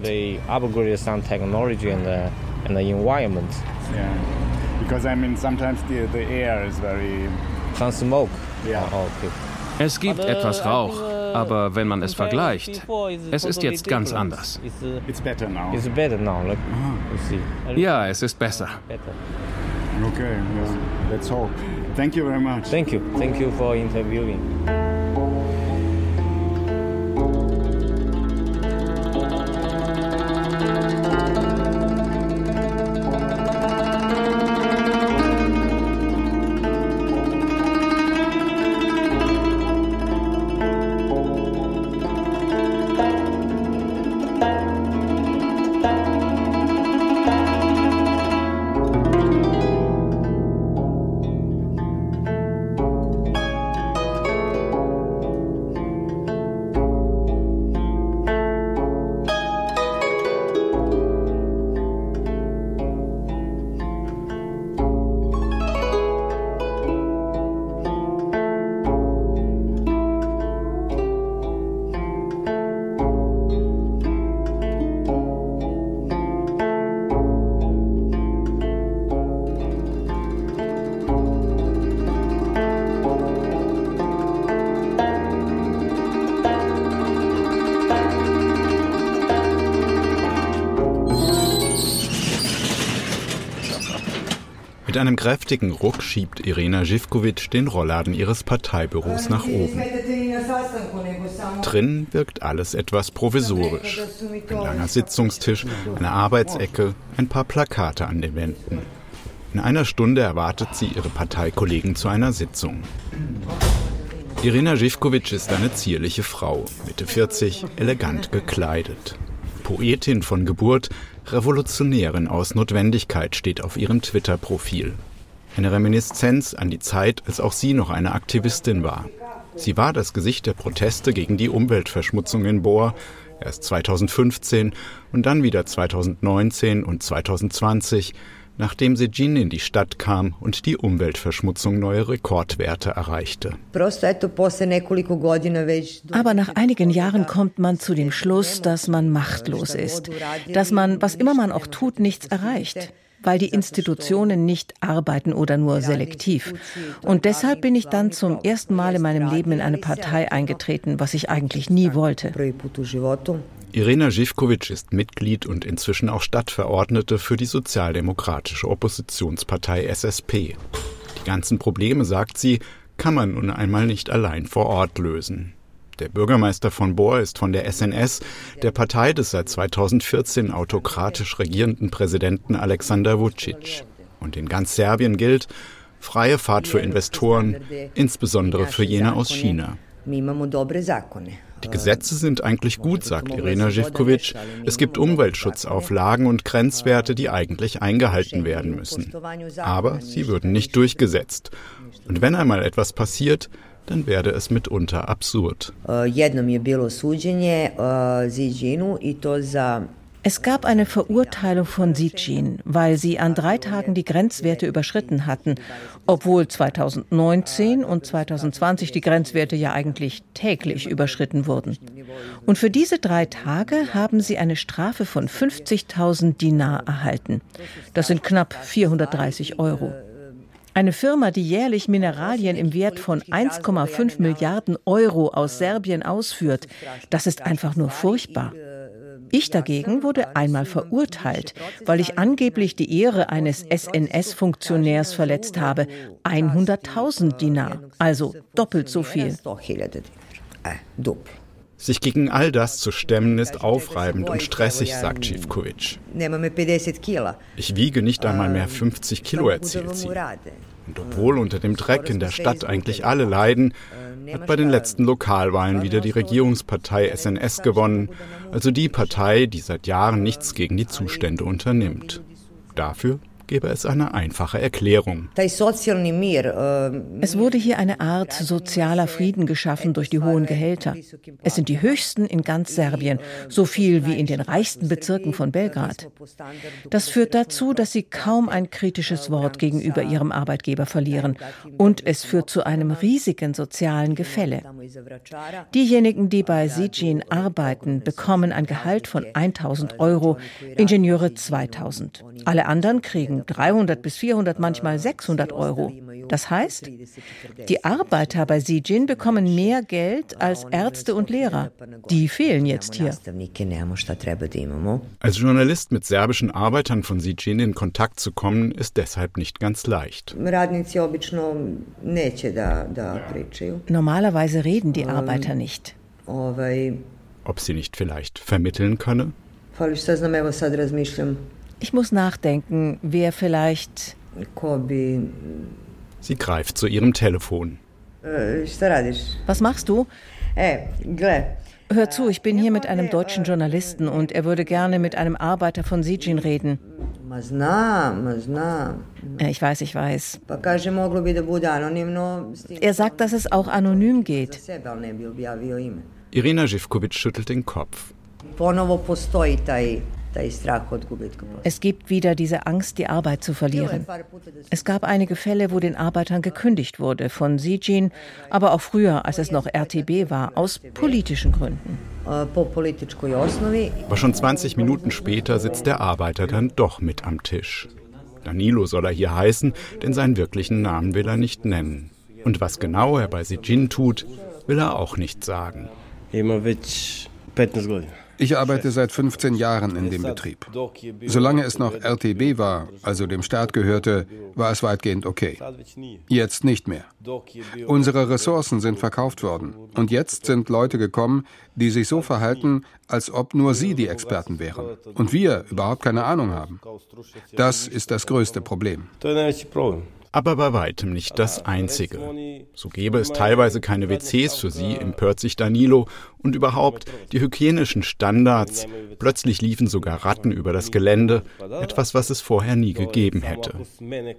Speaker 11: Es gibt etwas Rauch, aber wenn man es vergleicht, es ist jetzt ganz anders.
Speaker 9: It's better now.
Speaker 10: It's better now. Look, you see.
Speaker 11: Ja, es ist besser.
Speaker 9: Okay, yeah. let's hope. Thank you very much.
Speaker 10: Thank you. Thank you for interviewing.
Speaker 5: Mit einem kräftigen Ruck schiebt Irena Živkovic den Rollladen ihres Parteibüros nach oben. Drin wirkt alles etwas provisorisch. Ein langer Sitzungstisch, eine Arbeitsecke, ein paar Plakate an den Wänden. In einer Stunde erwartet sie ihre Parteikollegen zu einer Sitzung. Irina Živkovic ist eine zierliche Frau, Mitte 40, elegant gekleidet. Poetin von Geburt, Revolutionärin aus Notwendigkeit steht auf ihrem Twitter-Profil. Eine Reminiszenz an die Zeit, als auch sie noch eine Aktivistin war. Sie war das Gesicht der Proteste gegen die Umweltverschmutzung in Bohr, erst 2015 und dann wieder 2019 und 2020, nachdem Sejin in die Stadt kam und die Umweltverschmutzung neue Rekordwerte erreichte.
Speaker 12: Aber nach einigen Jahren kommt man zu dem Schluss, dass man machtlos ist, dass man, was immer man auch tut, nichts erreicht weil die Institutionen nicht arbeiten oder nur selektiv. Und deshalb bin ich dann zum ersten Mal in meinem Leben in eine Partei eingetreten, was ich eigentlich nie wollte.
Speaker 5: Irena Živkovic ist Mitglied und inzwischen auch Stadtverordnete für die sozialdemokratische Oppositionspartei SSP. Die ganzen Probleme, sagt sie, kann man nun einmal nicht allein vor Ort lösen. Der Bürgermeister von Bor ist von der SNS, der Partei des seit 2014 autokratisch regierenden Präsidenten Alexander Vucic. Und in ganz Serbien gilt freie Fahrt für Investoren, insbesondere für jene aus China. Die Gesetze sind eigentlich gut, sagt Irena Živkovic. Es gibt Umweltschutzauflagen und Grenzwerte, die eigentlich eingehalten werden müssen. Aber sie würden nicht durchgesetzt. Und wenn einmal etwas passiert, dann werde es mitunter absurd.
Speaker 12: Es gab eine Verurteilung von Sijin, weil sie an drei Tagen die Grenzwerte überschritten hatten, obwohl 2019 und 2020 die Grenzwerte ja eigentlich täglich überschritten wurden. Und für diese drei Tage haben sie eine Strafe von 50.000 Dinar erhalten. Das sind knapp 430 Euro. Eine Firma, die jährlich Mineralien im Wert von 1,5 Milliarden Euro aus Serbien ausführt, das ist einfach nur furchtbar. Ich dagegen wurde einmal verurteilt, weil ich angeblich die Ehre eines SNS-Funktionärs verletzt habe. 100.000 Dinar, also doppelt so viel.
Speaker 5: Sich gegen all das zu stemmen ist aufreibend und stressig, sagt Živkovic. Ich wiege nicht einmal mehr 50 Kilo, erzählt sie. Und obwohl unter dem Dreck in der Stadt eigentlich alle leiden, hat bei den letzten Lokalwahlen wieder die Regierungspartei SNS gewonnen, also die Partei, die seit Jahren nichts gegen die Zustände unternimmt. Dafür gäbe es eine einfache Erklärung.
Speaker 13: Es wurde hier eine Art sozialer Frieden geschaffen durch die hohen Gehälter. Es sind die höchsten in ganz Serbien, so viel wie in den reichsten Bezirken von Belgrad. Das führt dazu, dass sie kaum ein kritisches Wort gegenüber ihrem Arbeitgeber verlieren. Und es führt zu einem riesigen sozialen Gefälle. Diejenigen, die bei Sijin arbeiten, bekommen ein Gehalt von 1000 Euro, Ingenieure 2000. Alle anderen kriegen 300 bis 400, manchmal 600 Euro. Das heißt, die Arbeiter bei Sijin bekommen mehr Geld als Ärzte und Lehrer. Die fehlen jetzt hier.
Speaker 5: Als Journalist mit serbischen Arbeitern von Sijin in Kontakt zu kommen, ist deshalb nicht ganz leicht.
Speaker 13: Normalerweise reden die Arbeiter nicht.
Speaker 5: Ob sie nicht vielleicht vermitteln könne?
Speaker 13: Ich muss nachdenken, wer vielleicht.
Speaker 5: Sie greift zu ihrem Telefon.
Speaker 13: Was machst du? Hör zu, ich bin hier mit einem deutschen Journalisten und er würde gerne mit einem Arbeiter von Sijin reden. Ich weiß, ich weiß. Er sagt, dass es auch anonym geht.
Speaker 5: Irina Živkovic schüttelt den Kopf.
Speaker 13: Es gibt wieder diese Angst, die Arbeit zu verlieren. Es gab einige Fälle, wo den Arbeitern gekündigt wurde, von Sijin, aber auch früher, als es noch RTB war, aus politischen Gründen.
Speaker 5: Aber schon 20 Minuten später sitzt der Arbeiter dann doch mit am Tisch. Danilo soll er hier heißen, denn seinen wirklichen Namen will er nicht nennen. Und was genau er bei Sijin tut, will er auch nicht sagen.
Speaker 14: Ich arbeite seit 15 Jahren in dem Betrieb. Solange es noch RTB war, also dem Staat gehörte, war es weitgehend okay. Jetzt nicht mehr. Unsere Ressourcen sind verkauft worden. Und jetzt sind Leute gekommen, die sich so verhalten, als ob nur sie die Experten wären. Und wir überhaupt keine Ahnung haben. Das ist das größte Problem
Speaker 5: aber bei weitem nicht das einzige. So gäbe es teilweise keine WCs für sie, empört sich Danilo, und überhaupt die hygienischen Standards. Plötzlich liefen sogar Ratten über das Gelände, etwas, was es vorher nie gegeben hätte.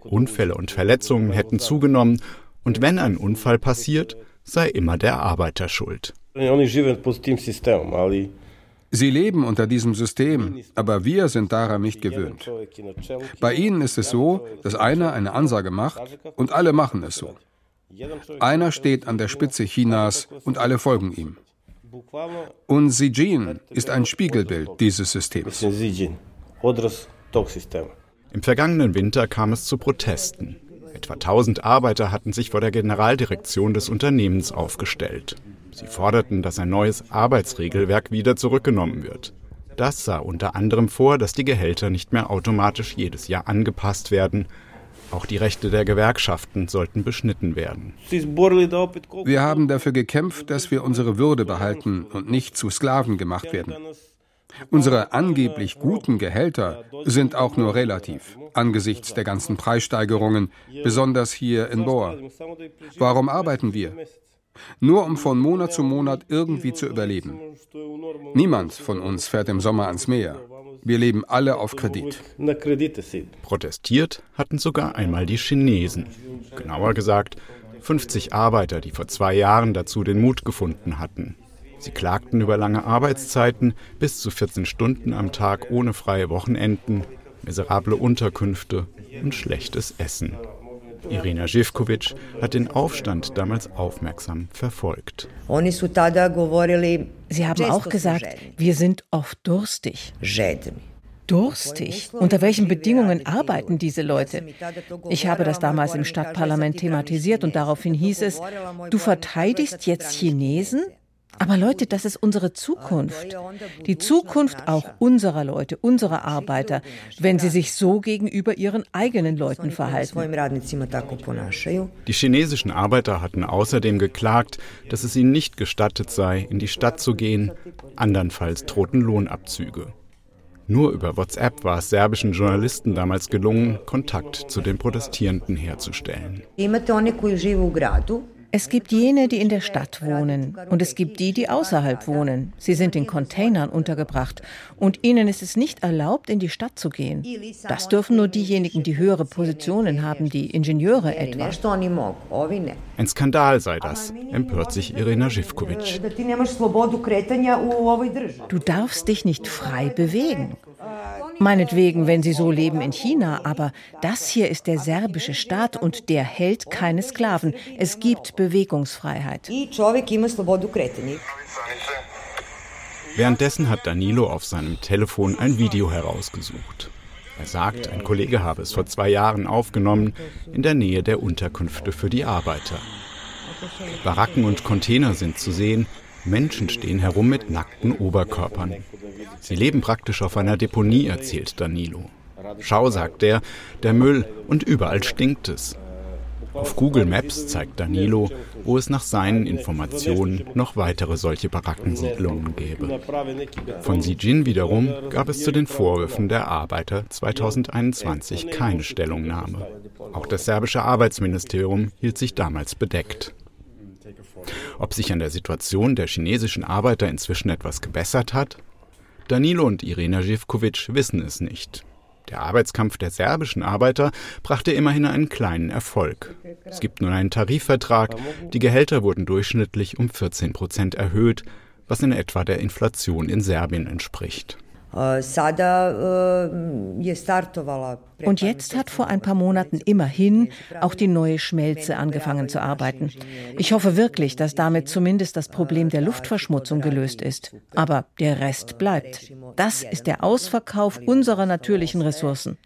Speaker 5: Unfälle und Verletzungen hätten zugenommen, und wenn ein Unfall passiert, sei immer der Arbeiter schuld.
Speaker 14: Sie leben unter diesem System, aber wir sind daran nicht gewöhnt. Bei ihnen ist es so, dass einer eine Ansage macht und alle machen es so. Einer steht an der Spitze Chinas und alle folgen ihm. Und Xi Jinping ist ein Spiegelbild dieses Systems.
Speaker 5: Im vergangenen Winter kam es zu Protesten. Etwa 1000 Arbeiter hatten sich vor der Generaldirektion des Unternehmens aufgestellt. Sie forderten, dass ein neues Arbeitsregelwerk wieder zurückgenommen wird. Das sah unter anderem vor, dass die Gehälter nicht mehr automatisch jedes Jahr angepasst werden. Auch die Rechte der Gewerkschaften sollten beschnitten werden.
Speaker 14: Wir haben dafür gekämpft, dass wir unsere Würde behalten und nicht zu Sklaven gemacht werden. Unsere angeblich guten Gehälter sind auch nur relativ, angesichts der ganzen Preissteigerungen, besonders hier in Boa. Warum arbeiten wir? Nur um von Monat zu Monat irgendwie zu überleben. Niemand von uns fährt im Sommer ans Meer. Wir leben alle auf Kredit.
Speaker 5: Protestiert hatten sogar einmal die Chinesen. Genauer gesagt, 50 Arbeiter, die vor zwei Jahren dazu den Mut gefunden hatten. Sie klagten über lange Arbeitszeiten, bis zu 14 Stunden am Tag ohne freie Wochenenden, miserable Unterkünfte und schlechtes Essen. Irina Živkovic hat den Aufstand damals aufmerksam verfolgt.
Speaker 13: Sie haben auch gesagt, wir sind oft durstig. Durstig? Unter welchen Bedingungen arbeiten diese Leute? Ich habe das damals im Stadtparlament thematisiert und daraufhin hieß es, du verteidigst jetzt Chinesen?
Speaker 12: Aber Leute, das ist unsere Zukunft. Die Zukunft auch unserer Leute, unserer Arbeiter, wenn sie sich so gegenüber ihren eigenen Leuten verhalten.
Speaker 5: Die chinesischen Arbeiter hatten außerdem geklagt, dass es ihnen nicht gestattet sei, in die Stadt zu gehen. Andernfalls drohten Lohnabzüge. Nur über WhatsApp war es serbischen Journalisten damals gelungen, Kontakt zu den Protestierenden herzustellen.
Speaker 12: Es gibt jene, die in der Stadt wohnen und es gibt die, die außerhalb wohnen. Sie sind in Containern untergebracht und ihnen ist es nicht erlaubt, in die Stadt zu gehen. Das dürfen nur diejenigen, die höhere Positionen haben, die Ingenieure etwa.
Speaker 5: Ein Skandal sei das, empört sich Irina Živkovic.
Speaker 12: Du darfst dich nicht frei bewegen. Meinetwegen, wenn sie so leben in China, aber das hier ist der serbische Staat und der hält keine Sklaven. Es gibt Bewegungsfreiheit.
Speaker 5: Währenddessen hat Danilo auf seinem Telefon ein Video herausgesucht. Er sagt, ein Kollege habe es vor zwei Jahren aufgenommen, in der Nähe der Unterkünfte für die Arbeiter. Baracken und Container sind zu sehen, Menschen stehen herum mit nackten Oberkörpern. Sie leben praktisch auf einer Deponie, erzählt Danilo. Schau, sagt er, der Müll und überall stinkt es. Auf Google Maps zeigt Danilo, wo es nach seinen Informationen noch weitere solche Barackensiedlungen gäbe. Von Sijin wiederum gab es zu den Vorwürfen der Arbeiter 2021 keine Stellungnahme. Auch das serbische Arbeitsministerium hielt sich damals bedeckt. Ob sich an der Situation der chinesischen Arbeiter inzwischen etwas gebessert hat? Danilo und Irina Živkovic wissen es nicht. Der Arbeitskampf der serbischen Arbeiter brachte immerhin einen kleinen Erfolg. Es gibt nun einen Tarifvertrag, die Gehälter wurden durchschnittlich um 14 Prozent erhöht, was in etwa der Inflation in Serbien entspricht.
Speaker 12: Und jetzt hat vor ein paar Monaten immerhin auch die neue Schmelze angefangen zu arbeiten. Ich hoffe wirklich, dass damit zumindest das Problem der Luftverschmutzung gelöst ist. Aber der Rest bleibt. Das ist der Ausverkauf unserer natürlichen Ressourcen.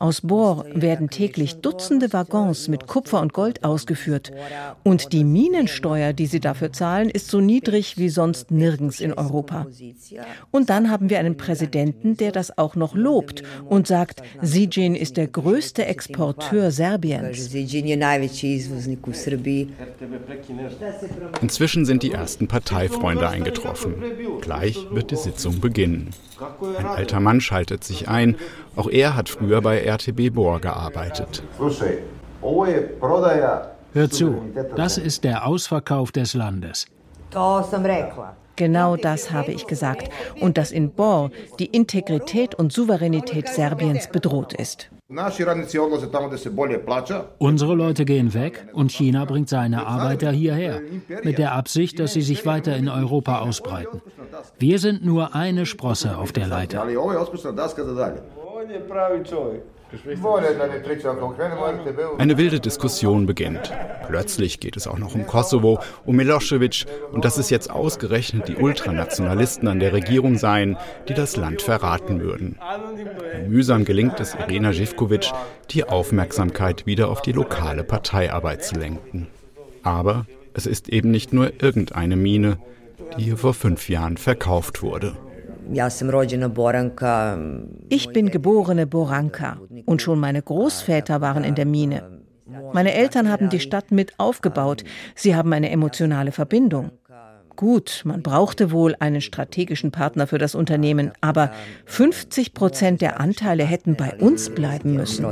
Speaker 12: Aus Bohr werden täglich Dutzende Waggons mit Kupfer und Gold ausgeführt. Und die Minensteuer, die sie dafür zahlen, ist so niedrig wie sonst nirgends in Europa. Und dann haben wir einen Präsidenten, der das auch noch lobt und sagt, Sijin ist der größte Exporteur Serbiens.
Speaker 5: Inzwischen sind die ersten Parteifreunde eingetroffen. Gleich wird die Sitzung beginnen. Ein alter Mann schaltet sich ein. Auch er hat früher bei RTB Bohr gearbeitet.
Speaker 15: Hör zu, das ist der Ausverkauf des Landes.
Speaker 12: Genau das habe ich gesagt. Und dass in Bor die Integrität und Souveränität Serbiens bedroht ist.
Speaker 15: Unsere Leute gehen weg und China bringt seine Arbeiter hierher, mit der Absicht, dass sie sich weiter in Europa ausbreiten. Wir sind nur eine Sprosse auf der Leiter.
Speaker 5: Eine wilde Diskussion beginnt. Plötzlich geht es auch noch um Kosovo, um Milosevic und dass es jetzt ausgerechnet die Ultranationalisten an der Regierung seien, die das Land verraten würden. Mühsam gelingt es Irena Živkovic, die Aufmerksamkeit wieder auf die lokale Parteiarbeit zu lenken. Aber es ist eben nicht nur irgendeine Mine, die hier vor fünf Jahren verkauft wurde.
Speaker 12: Ich bin geborene Boranka und schon meine Großväter waren in der Mine. Meine Eltern haben die Stadt mit aufgebaut. Sie haben eine emotionale Verbindung. Gut, man brauchte wohl einen strategischen Partner für das Unternehmen, aber 50 Prozent der Anteile hätten bei uns bleiben müssen.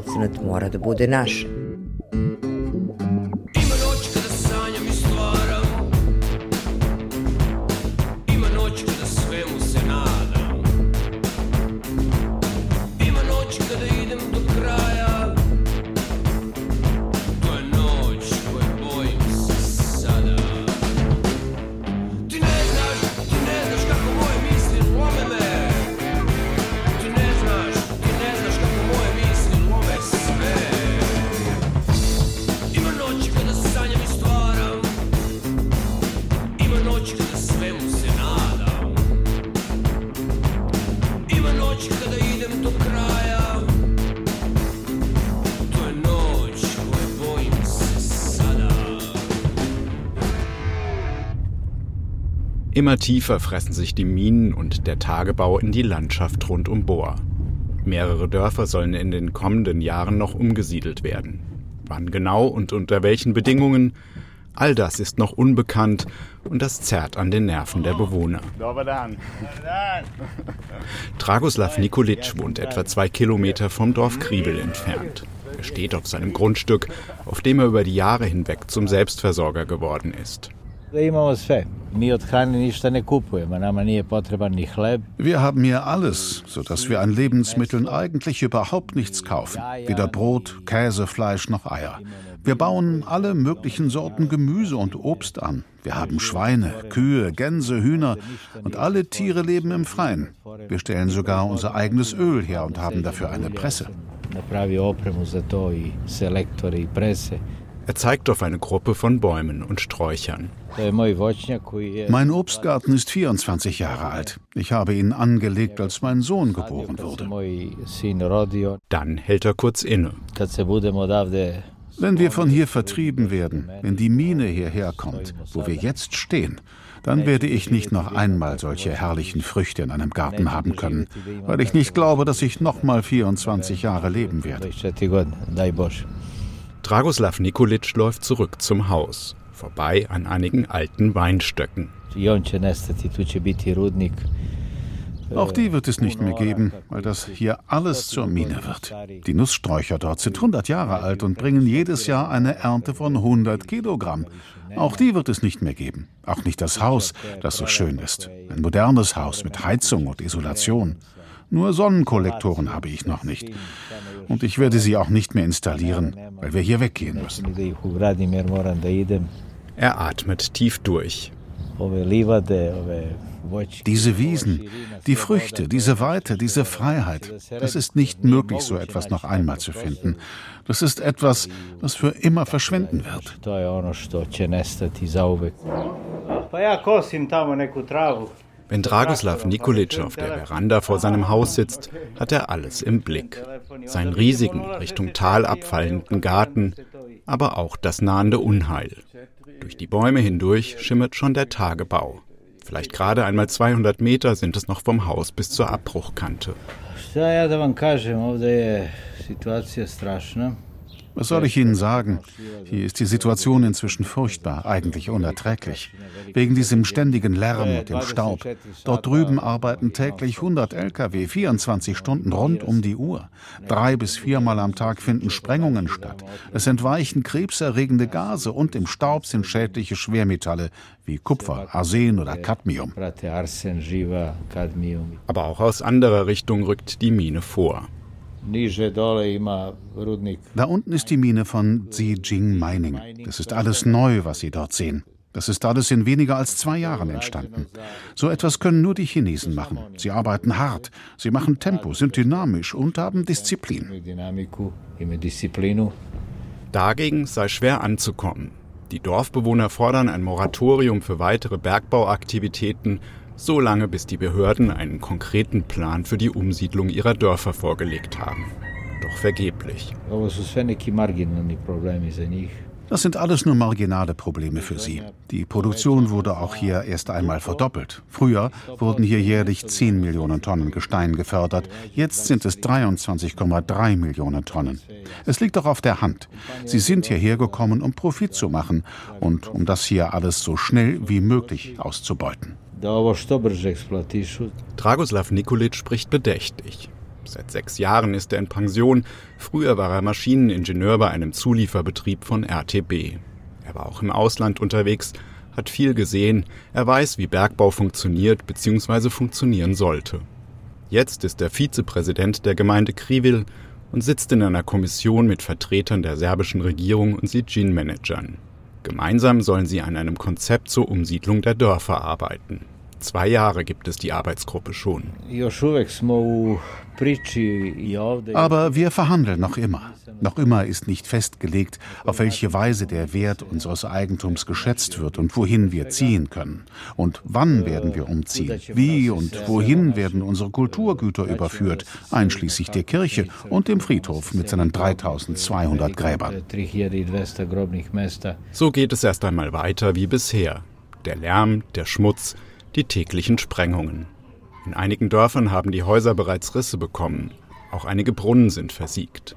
Speaker 5: Immer tiefer fressen sich die Minen und der Tagebau in die Landschaft rund um Bohr. Mehrere Dörfer sollen in den kommenden Jahren noch umgesiedelt werden. Wann genau und unter welchen Bedingungen, all das ist noch unbekannt und das zerrt an den Nerven der Bewohner. Dragoslav Nikolic wohnt etwa zwei Kilometer vom Dorf Kriebel entfernt. Er steht auf seinem Grundstück, auf dem er über die Jahre hinweg zum Selbstversorger geworden ist.
Speaker 10: Wir
Speaker 16: haben hier alles, sodass wir an Lebensmitteln eigentlich überhaupt nichts kaufen. Weder Brot, Käse, Fleisch noch Eier. Wir bauen alle möglichen Sorten Gemüse und Obst an. Wir haben Schweine, Kühe, Gänse, Hühner und alle Tiere leben im Freien. Wir stellen sogar unser eigenes Öl her und haben dafür eine Presse.
Speaker 5: Er zeigt auf eine Gruppe von Bäumen und Sträuchern.
Speaker 16: Mein Obstgarten ist 24 Jahre alt. Ich habe ihn angelegt, als mein Sohn geboren wurde.
Speaker 5: Dann hält er kurz inne.
Speaker 16: Wenn wir von hier vertrieben werden, wenn die Mine hierher kommt, wo wir jetzt stehen, dann werde ich nicht noch einmal solche herrlichen Früchte in einem Garten haben können, weil ich nicht glaube, dass ich noch mal 24 Jahre leben werde.
Speaker 5: Dragoslav Nikolic läuft zurück zum Haus, vorbei an einigen alten Weinstöcken.
Speaker 16: Auch die wird es nicht mehr geben, weil das hier alles zur Mine wird. Die Nusssträucher dort sind 100 Jahre alt und bringen jedes Jahr eine Ernte von 100 Kilogramm. Auch die wird es nicht mehr geben. Auch nicht das Haus, das so schön ist. Ein modernes Haus mit Heizung und Isolation. Nur Sonnenkollektoren habe ich noch nicht. Und ich werde sie auch nicht mehr installieren, weil wir hier weggehen müssen.
Speaker 5: Er atmet tief durch.
Speaker 16: Diese Wiesen, die Früchte, diese Weite, diese Freiheit, es ist nicht möglich, so etwas noch einmal zu finden. Das ist etwas, was für immer verschwinden wird.
Speaker 5: Wenn Dragoslav Nikolic auf der Veranda vor seinem Haus sitzt, hat er alles im Blick. Seinen riesigen, Richtung Tal abfallenden Garten, aber auch das nahende Unheil. Durch die Bäume hindurch schimmert schon der Tagebau. Vielleicht gerade einmal 200 Meter sind es noch vom Haus bis zur Abbruchkante.
Speaker 16: Was soll ich Ihnen sagen? Hier ist die Situation inzwischen furchtbar, eigentlich unerträglich. Wegen diesem ständigen Lärm und dem Staub. Dort drüben arbeiten täglich 100 Lkw, 24 Stunden rund um die Uhr. Drei bis viermal am Tag finden Sprengungen statt. Es entweichen krebserregende Gase und im Staub sind schädliche Schwermetalle wie Kupfer, Arsen oder Cadmium.
Speaker 5: Aber auch aus anderer Richtung rückt die Mine vor.
Speaker 16: Da unten ist die Mine von Zijing Mining. Das ist alles neu, was Sie dort sehen. Das ist alles in weniger als zwei Jahren entstanden. So etwas können nur die Chinesen machen. Sie arbeiten hart, sie machen Tempo, sind dynamisch und haben Disziplin.
Speaker 5: Dagegen sei schwer anzukommen. Die Dorfbewohner fordern ein Moratorium für weitere Bergbauaktivitäten so lange bis die Behörden einen konkreten Plan für die Umsiedlung ihrer Dörfer vorgelegt haben. Doch vergeblich.
Speaker 16: Das sind alles nur marginale Probleme für sie. Die Produktion wurde auch hier erst einmal verdoppelt. Früher wurden hier jährlich 10 Millionen Tonnen Gestein gefördert. Jetzt sind es 23,3 Millionen Tonnen. Es liegt doch auf der Hand. Sie sind hierher gekommen, um Profit zu machen und um das hier alles so schnell wie möglich auszubeuten.
Speaker 5: Dragoslav Nikolic spricht bedächtig. Seit sechs Jahren ist er in Pension. Früher war er Maschineningenieur bei einem Zulieferbetrieb von RTB. Er war auch im Ausland unterwegs, hat viel gesehen, er weiß, wie Bergbau funktioniert bzw. funktionieren sollte. Jetzt ist er Vizepräsident der Gemeinde Krivil und sitzt in einer Kommission mit Vertretern der serbischen Regierung und Sijin-Managern. Gemeinsam sollen sie an einem Konzept zur Umsiedlung der Dörfer arbeiten. Zwei Jahre gibt es die Arbeitsgruppe schon.
Speaker 16: Aber wir verhandeln noch immer. Noch immer ist nicht festgelegt, auf welche Weise der Wert unseres Eigentums geschätzt wird und wohin wir ziehen können. Und wann werden wir umziehen? Wie und wohin werden unsere Kulturgüter überführt, einschließlich der Kirche und dem Friedhof mit seinen 3200 Gräbern?
Speaker 5: So geht es erst einmal weiter wie bisher. Der Lärm, der Schmutz, die täglichen Sprengungen. In einigen Dörfern haben die Häuser bereits Risse bekommen. Auch einige Brunnen sind versiegt.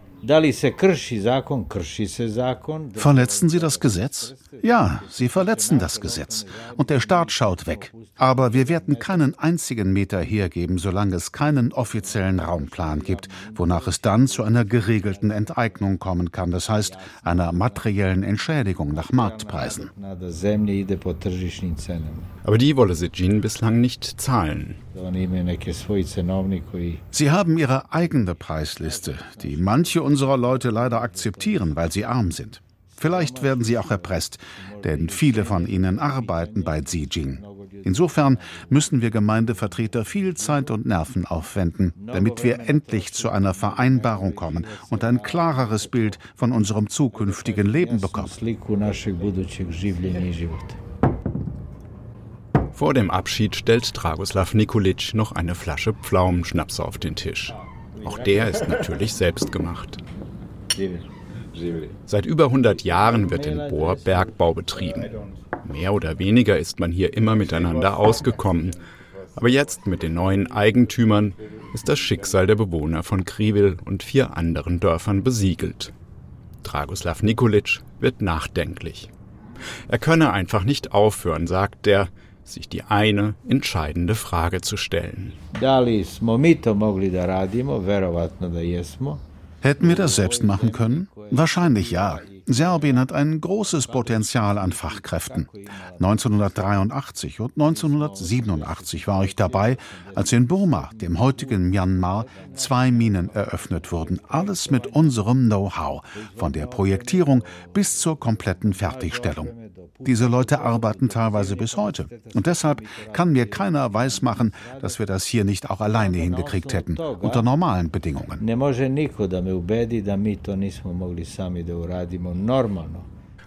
Speaker 16: Verletzen Sie das Gesetz? Ja, Sie verletzen das Gesetz. Und der Staat schaut weg. Aber wir werden keinen einzigen Meter hergeben, solange es keinen offiziellen Raumplan gibt, wonach es dann zu einer geregelten Enteignung kommen kann. Das heißt, einer materiellen Entschädigung nach Marktpreisen.
Speaker 5: Aber die wolle Sejin bislang nicht zahlen.
Speaker 16: Sie haben ihre eigene Preisliste, die manche unserer Leute leider akzeptieren, weil sie arm sind. Vielleicht werden sie auch erpresst, denn viele von ihnen arbeiten bei Zijin. Insofern müssen wir Gemeindevertreter viel Zeit und Nerven aufwenden, damit wir endlich zu einer Vereinbarung kommen und ein klareres Bild von unserem zukünftigen Leben bekommen.
Speaker 5: Vor dem Abschied stellt Dragoslav Nikolic noch eine Flasche Pflaumenschnaps auf den Tisch. Auch der ist natürlich selbst gemacht. Seit über 100 Jahren wird in Bohr Bergbau betrieben. Mehr oder weniger ist man hier immer miteinander ausgekommen. Aber jetzt mit den neuen Eigentümern ist das Schicksal der Bewohner von Kriwil und vier anderen Dörfern besiegelt. Dragoslav Nikolic wird nachdenklich. Er könne einfach nicht aufhören, sagt er, sich die eine entscheidende Frage zu stellen.
Speaker 16: Hätten wir das selbst machen können? Wahrscheinlich ja. Serbien hat ein großes Potenzial an Fachkräften. 1983 und 1987 war ich dabei, als in Burma, dem heutigen Myanmar, zwei Minen eröffnet wurden. Alles mit unserem Know-how, von der Projektierung bis zur kompletten Fertigstellung. Diese Leute arbeiten teilweise bis heute. Und deshalb kann mir keiner weismachen, dass wir das hier nicht auch alleine hingekriegt hätten, unter normalen Bedingungen.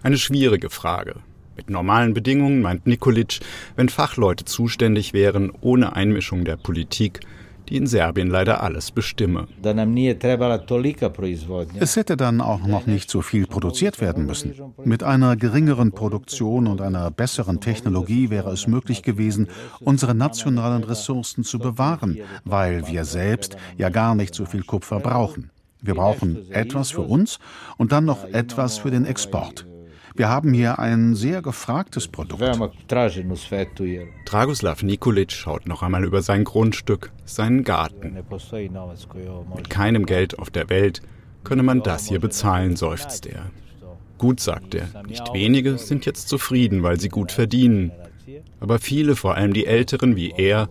Speaker 5: Eine schwierige Frage. Mit normalen Bedingungen meint Nikolic, wenn Fachleute zuständig wären, ohne Einmischung der Politik, die in Serbien leider alles bestimme.
Speaker 16: Es hätte dann auch noch nicht so viel produziert werden müssen. Mit einer geringeren Produktion und einer besseren Technologie wäre es möglich gewesen, unsere nationalen Ressourcen zu bewahren, weil wir selbst ja gar nicht so viel Kupfer brauchen. Wir brauchen etwas für uns und dann noch etwas für den Export. Wir haben hier ein sehr gefragtes Produkt.
Speaker 5: Dragoslav Nikolic schaut noch einmal über sein Grundstück, seinen Garten. Mit keinem Geld auf der Welt könne man das hier bezahlen, seufzt er. Gut, sagt er, nicht wenige sind jetzt zufrieden, weil sie gut verdienen. Aber viele, vor allem die Älteren wie er,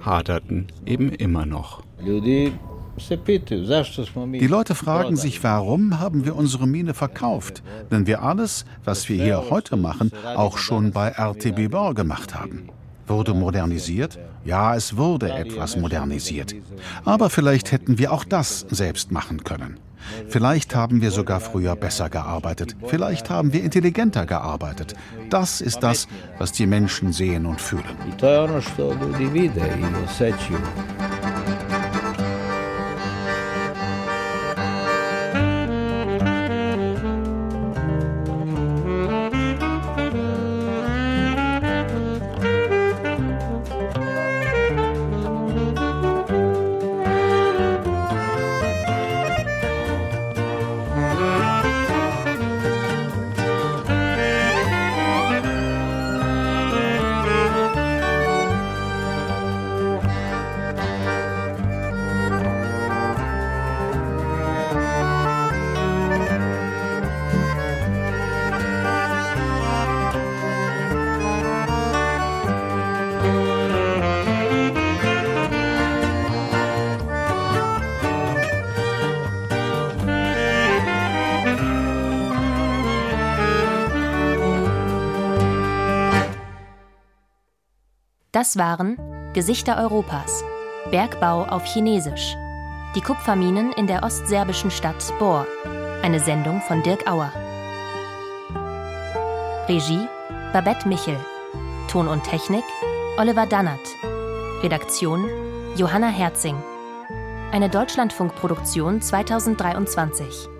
Speaker 5: haderten eben immer noch.
Speaker 16: Die Leute fragen sich, warum haben wir unsere Mine verkauft, wenn wir alles, was wir hier heute machen, auch schon bei RTB Bor gemacht haben. Wurde modernisiert? Ja, es wurde etwas modernisiert. Aber vielleicht hätten wir auch das selbst machen können. Vielleicht haben wir sogar früher besser gearbeitet. Vielleicht haben wir intelligenter gearbeitet. Das ist das, was die Menschen sehen und fühlen.
Speaker 1: Das waren Gesichter Europas, Bergbau auf Chinesisch, die Kupferminen in der ostserbischen Stadt Bor, eine Sendung von Dirk Auer. Regie Babette Michel, Ton und Technik Oliver Dannert, Redaktion Johanna Herzing. Eine Deutschlandfunkproduktion 2023.